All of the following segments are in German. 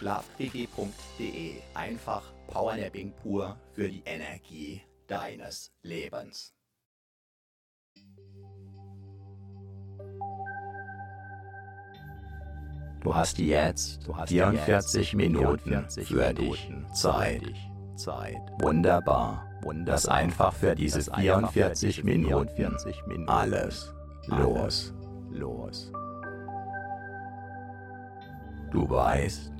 Schlafquickie.de. Einfach Powernapping pur für die Energie deines Lebens. Du hast jetzt du hast 44 Minuten 44 für dich Zeit. Zeit. Wunderbar. Wunderbar. Lass einfach für diese 44 Minuten alles los. Los. Du weißt,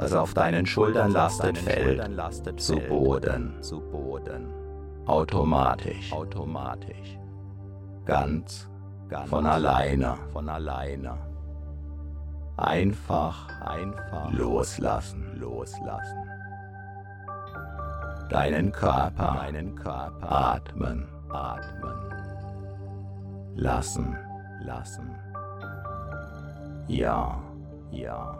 Was auf deinen Schultern lastet, fällt zu Boden. Automatisch. Ganz von alleine, von alleine. Einfach, einfach loslassen, loslassen. Deinen Körper, deinen Körper atmen, atmen. Lassen, lassen. Ja, ja.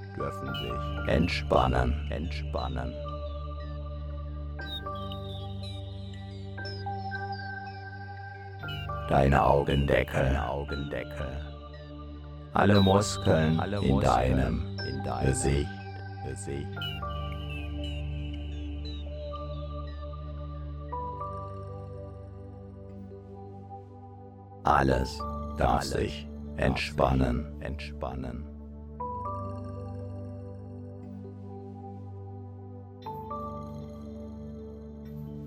dürfen sich entspannen, entspannen. Deine Augendeckel, deine Augendeckel alle Muskeln, alle Muskeln in deinem, in deinem Gesicht. Gesicht. Alles darf sich entspannen, entspannen.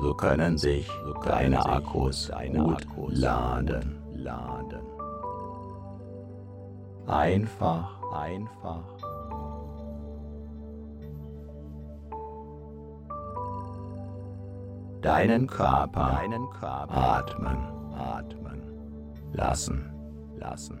So können sich So können deine Akkus deine gut Akkus laden. laden. Einfach Einfach deinen Körper deinen Körper atmen atmen lassen. lassen.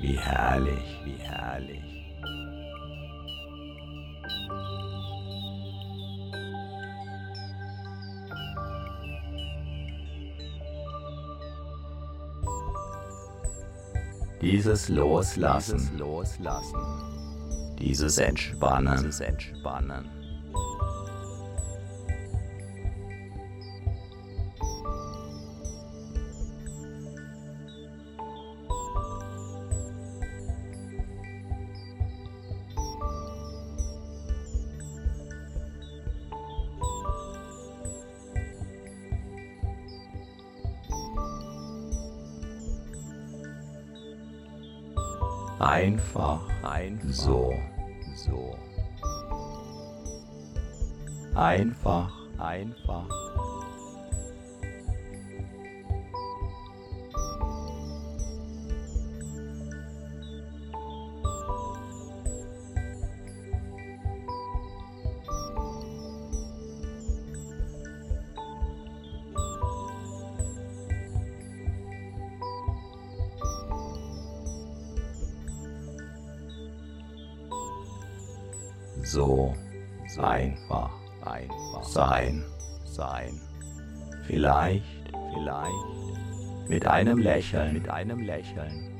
Wie herrlich. Wie herrlich. Dieses Loslassen, Dieses Loslassen, dieses Entspannen, dieses Entspannen, einfach. Einfach. So, so, einfach. Einfach so so einfach einfach sein. sein. Vielleicht Vielleicht mit einem Lächeln, mit einem Lächeln.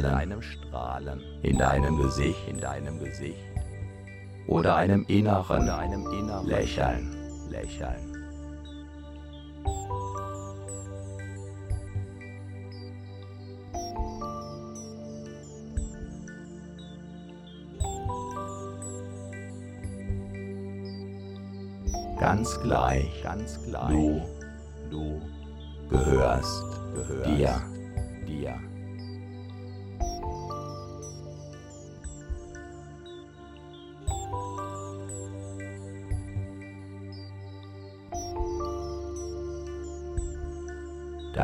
Strahlen, einem Strahlen. In deinem Gesicht, in deinem Gesicht. Oder einem inneren, oder einem inneren Lächeln, Lächeln. Ganz gleich, ganz gleich. Du, du gehörst, gehörst dir,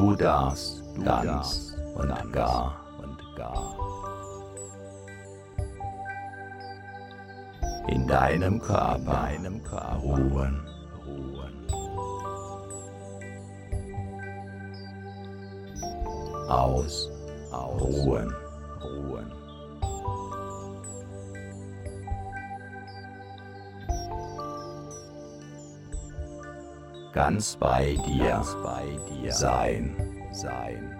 Du darfst, du ganz und gar und gar in deinem Körper, deinem Körper ruhen, ruhen. Aus, aus, ruhen, ruhen. Ganz bei dir, ganz bei dir sein, sein.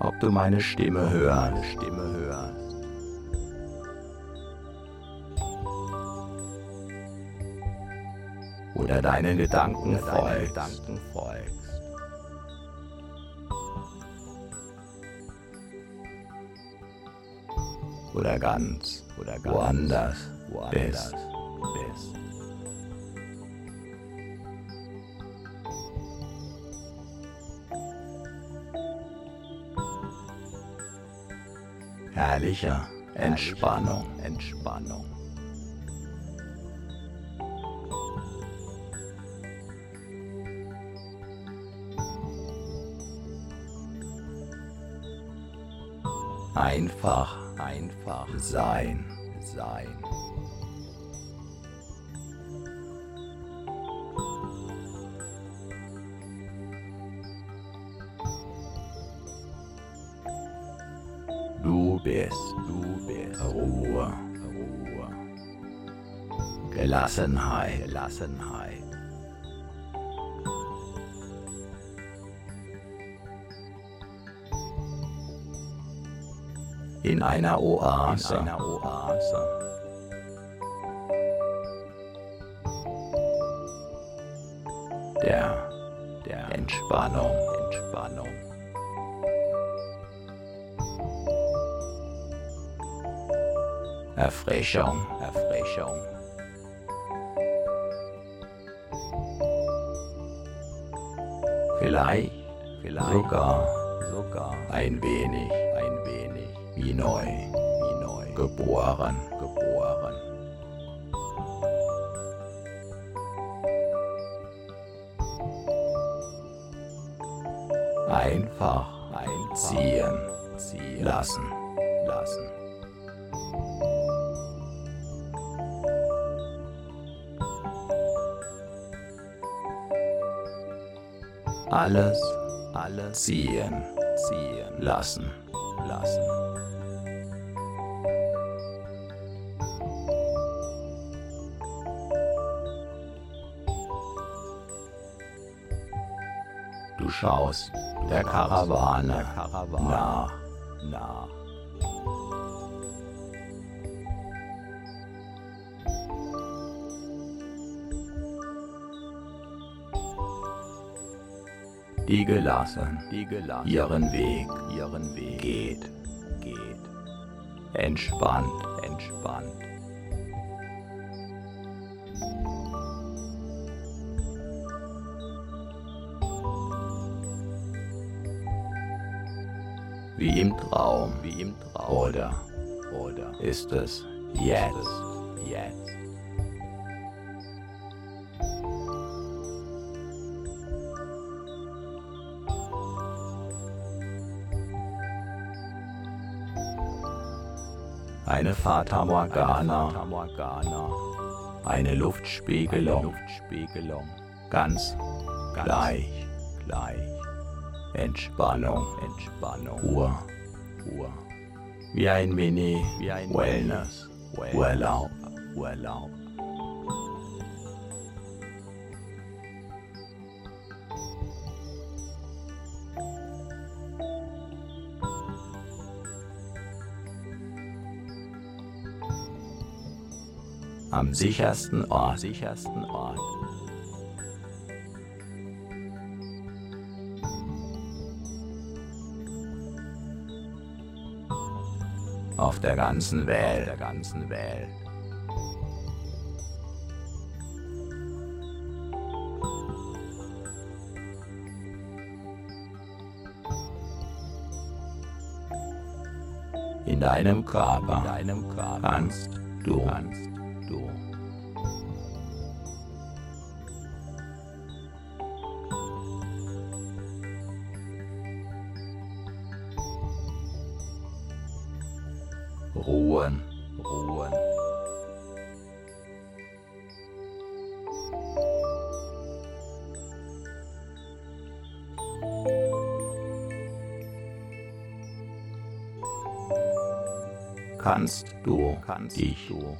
Ob du meine Stimme hörst, Stimme hörst. Oder deinen Gedanken folgst. Oder ganz oder ganz woanders, woanders bist. bist. Herrlicher Entspannung, Entspannung. Einfach einfach sein, sein. Du bist, du bist Ruhe, Ruhe. Gelassenheit, Gelassenheit. In einer Oase. In einer Oase. Der, der Entspannung, Entspannung. Erfrischung, Erfrischung. Vielleicht, vielleicht sogar, sogar ein wenig wie neu, wie neu, geboren, geboren. Einfach einziehen, ziehen lassen, lassen. Alles, alles ziehen, ziehen lassen, lassen. Schaust der Karawane nach, nach. Die gelassen, die gelassen ihren Weg, ihren Weg geht, geht. Entspannt, entspannt. wie im Traum, wie im Traum. Oder, oder ist es jetzt, jetzt? Eine Fata Morgana, eine Luftspiegelung, ganz gleich, gleich. Entspannung, Entspannung, Ruhe, Ruhe, wie ein Mini, wie ein Wellness, Urlaub, Urlaub. am sichersten Ort, sichersten Ort. Der ganzen Welt, der ganzen Welt. In deinem Körper, in deinem Körper kannst du, kannst du. Kannst du kannst dich du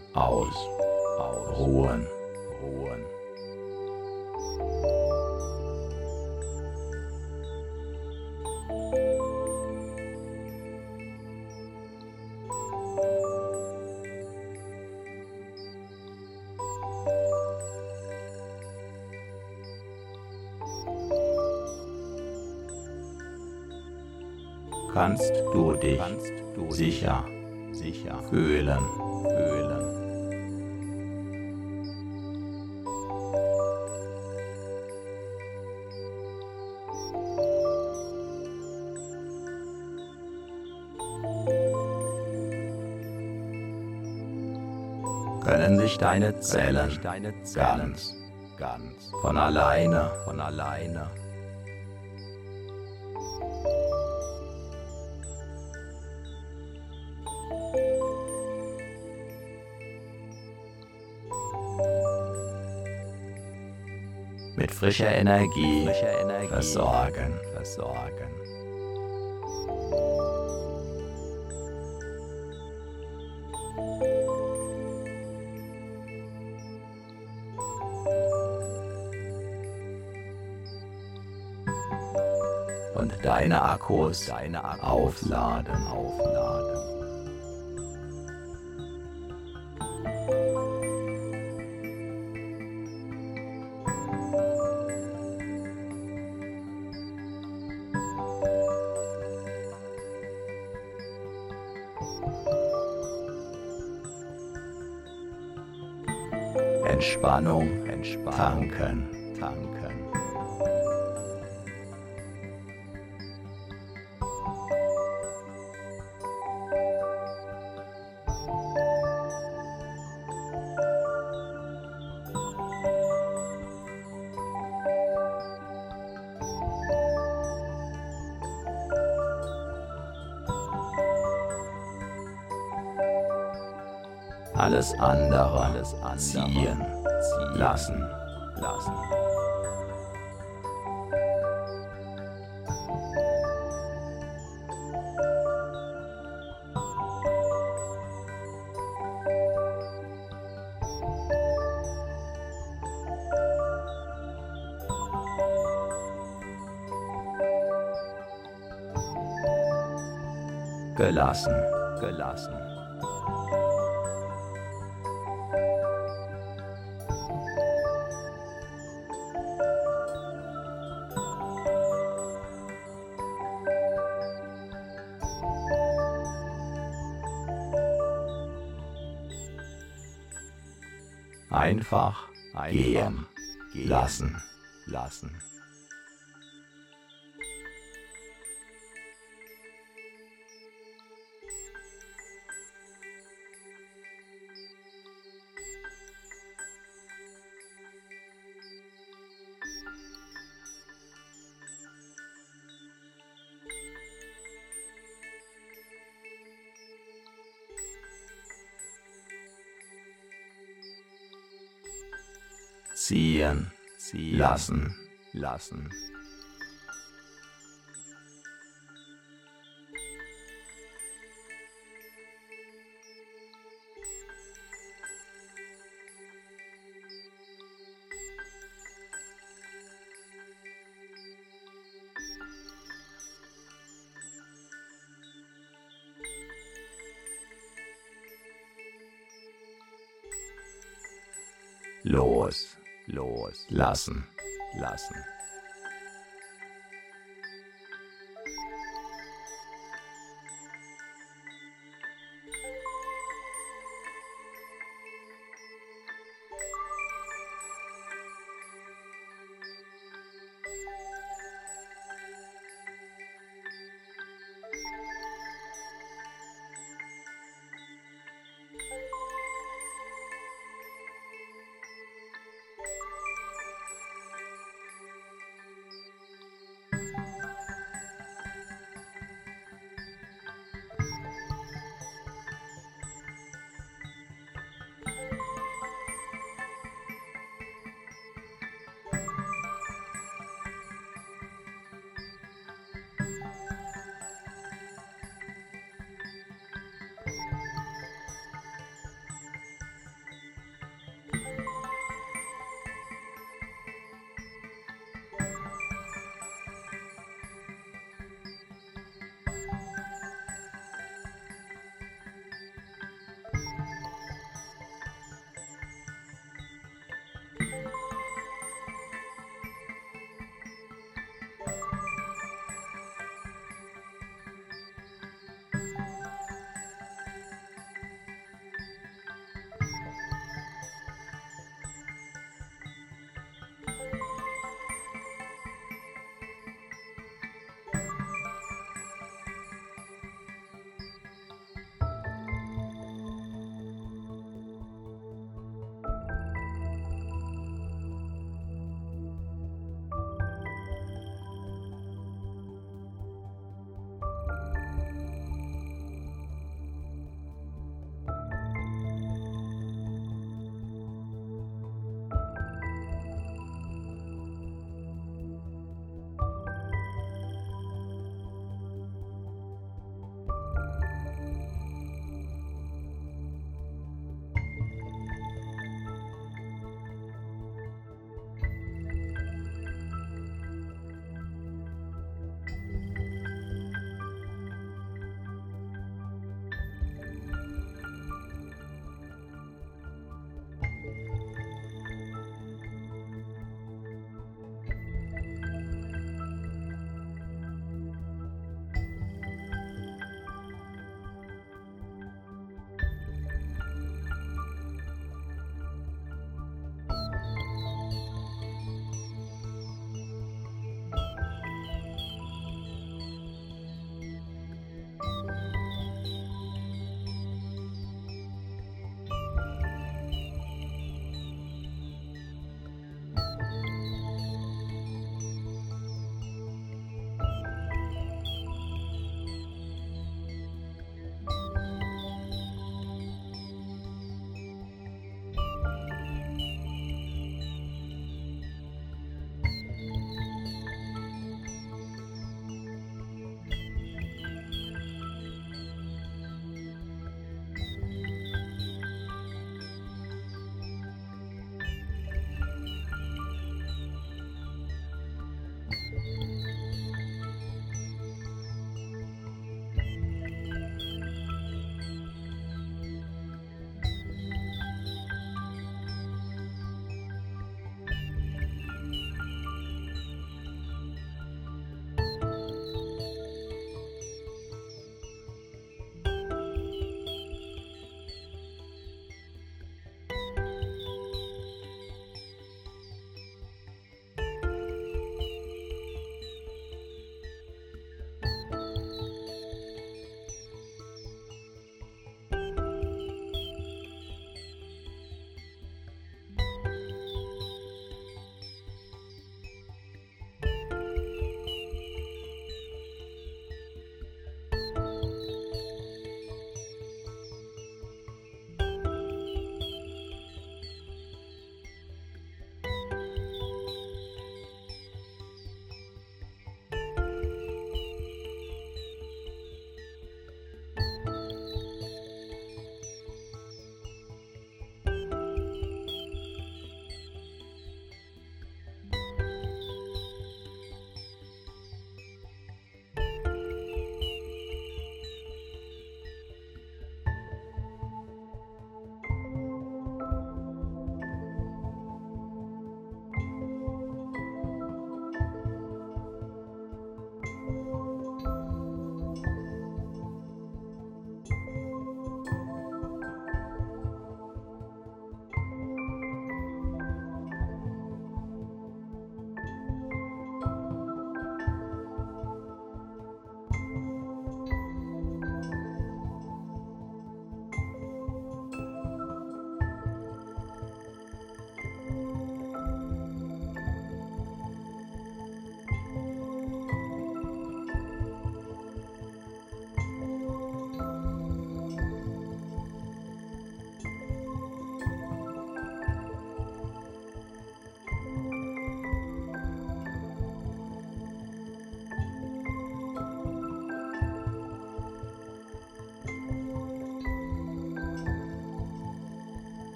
fühlen, fühlen. Können sich deine Zellen, deine Zellen ganz, ganz von alleine, von alleine frischer Energie, frischer Energie versorgen, versorgen. Und deine Akkus, deine Akkus aufladen, aufladen. Entspannung, tanken. Alles andere, alles ziehen lassen, lassen. Einfach, gehen, gehen lassen, lassen. Lassen, lassen. los, los, lassen,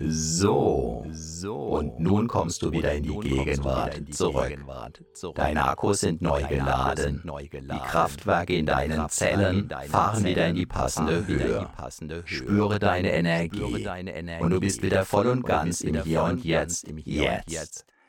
lassen. So. Und nun kommst du wieder in die Gegenwart zurück. Deine Akkus sind neu geladen. Die Kraftwerke in deinen Zellen fahren wieder in die passende Höhe. Spüre deine Energie. Und du bist wieder voll und ganz im Hier und Jetzt. Jetzt.